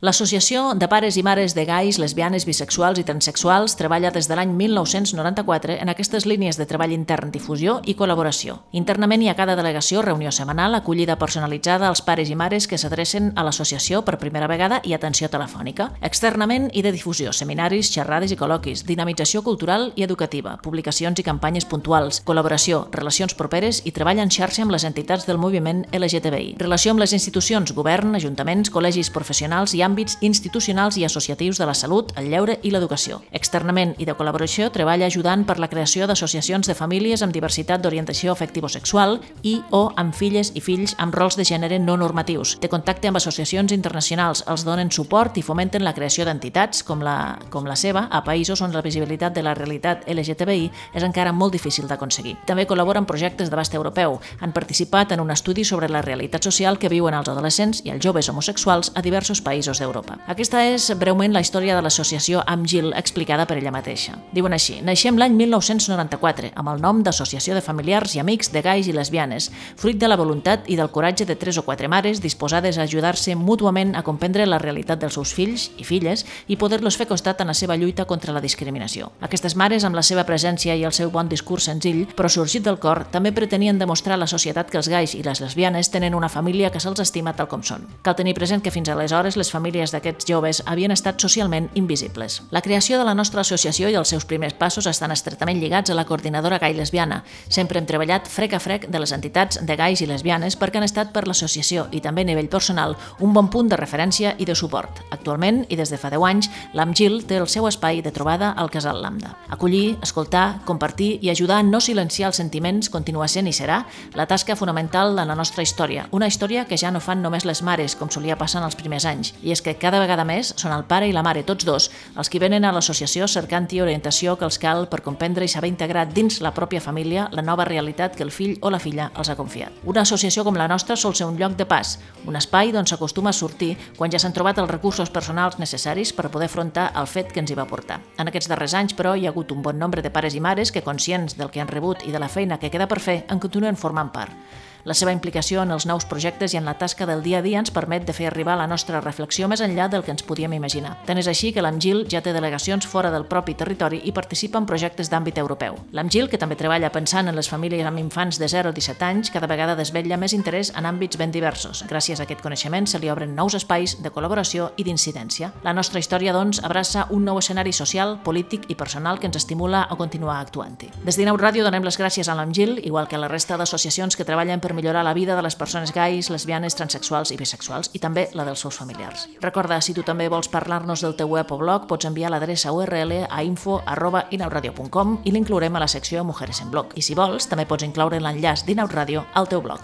L'Associació de Pares i Mares de Gais, Lesbianes, Bisexuals i Transsexuals treballa des de l'any 1994 en aquestes línies de treball intern, difusió i col·laboració. Internament hi ha cada delegació reunió setmanal, acollida personalitzada als pares i mares que s'adrecen a l'associació per primera vegada i atenció telefònica. Externament i de difusió, seminaris, xerrades i col·loquis, dinamització cultural i educativa, publicacions i campanyes puntuals, col·laboració, relacions properes i treball en xarxa amb les entitats del moviment LGTBI. Relació amb les institucions, govern, ajuntaments, col·legis professionals i àmbits institucionals i associatius de la salut, el lleure i l'educació. Externament i de col·laboració treballa ajudant per la creació d'associacions de famílies amb diversitat d'orientació afectivo-sexual i o amb filles i fills amb rols de gènere no normatius. Té contacte amb associacions internacionals, els donen suport i fomenten la creació d'entitats com la, com la seva a països on la visibilitat de la realitat LGTBI és encara molt difícil d'aconseguir. També col·labora en projectes d'abast europeu. Han participat en un estudi sobre la realitat social que viuen els adolescents i els joves homosexuals a diversos països d'Europa. Aquesta és breument la història de l'associació Amgil explicada per ella mateixa. Diuen així, naixem l'any 1994 amb el nom d'Associació de Familiars i Amics de Gais i Lesbianes, fruit de la voluntat i del coratge de tres o quatre mares disposades a ajudar-se mútuament a comprendre la realitat dels seus fills i filles i poder-los fer costat en la seva lluita contra la discriminació. Aquestes mares, amb la seva presència i el seu bon discurs senzill, però sorgit del cor, també pretenien demostrar a la societat que els gais i les lesbianes tenen una família que se'ls estima tal com són. Cal tenir present que fins aleshores les famílies famílies d'aquests joves havien estat socialment invisibles. La creació de la nostra associació i els seus primers passos estan estretament lligats a la coordinadora gai lesbiana. Sempre hem treballat frec a frec de les entitats de gais i lesbianes perquè han estat per l'associació i també a nivell personal un bon punt de referència i de suport. Actualment, i des de fa 10 anys, l'AMGIL té el seu espai de trobada al Casal Lambda. Acollir, escoltar, compartir i ajudar a no silenciar els sentiments continua sent i serà la tasca fonamental de la nostra història, una història que ja no fan només les mares, com solia passar en els primers anys, i és és que cada vegada més són el pare i la mare, tots dos, els que venen a l'associació cercant-hi orientació que els cal per comprendre i saber integrar dins la pròpia família la nova realitat que el fill o la filla els ha confiat. Una associació com la nostra sol ser un lloc de pas, un espai d'on s'acostuma a sortir quan ja s'han trobat els recursos personals necessaris per poder afrontar el fet que ens hi va portar. En aquests darrers anys, però, hi ha hagut un bon nombre de pares i mares que, conscients del que han rebut i de la feina que queda per fer, en continuen formant part. La seva implicació en els nous projectes i en la tasca del dia a dia ens permet de fer arribar la nostra reflexió més enllà del que ens podíem imaginar. Tant és així que l'AMGIL ja té delegacions fora del propi territori i participa en projectes d'àmbit europeu. L'AMGIL, que també treballa pensant en les famílies amb infants de 0 a 17 anys, cada vegada desvetlla més interès en àmbits ben diversos. Gràcies a aquest coneixement se li obren nous espais de col·laboració i d'incidència. La nostra història, doncs, abraça un nou escenari social, polític i personal que ens estimula a continuar actuant-hi. Des d'Inau Ràdio donem les gràcies a l'AMGIL, igual que a la resta d'associacions que treballen per per millorar la vida de les persones gais, lesbianes, transexuals i bisexuals i també la dels seus familiars. Recorda, si tu també vols parlar-nos del teu web o blog, pots enviar l'adreça URL a info arroba inauradio.com i l'inclourem a la secció Mujeres en Blog. I si vols, també pots incloure l'enllaç d'Inauradio al teu blog.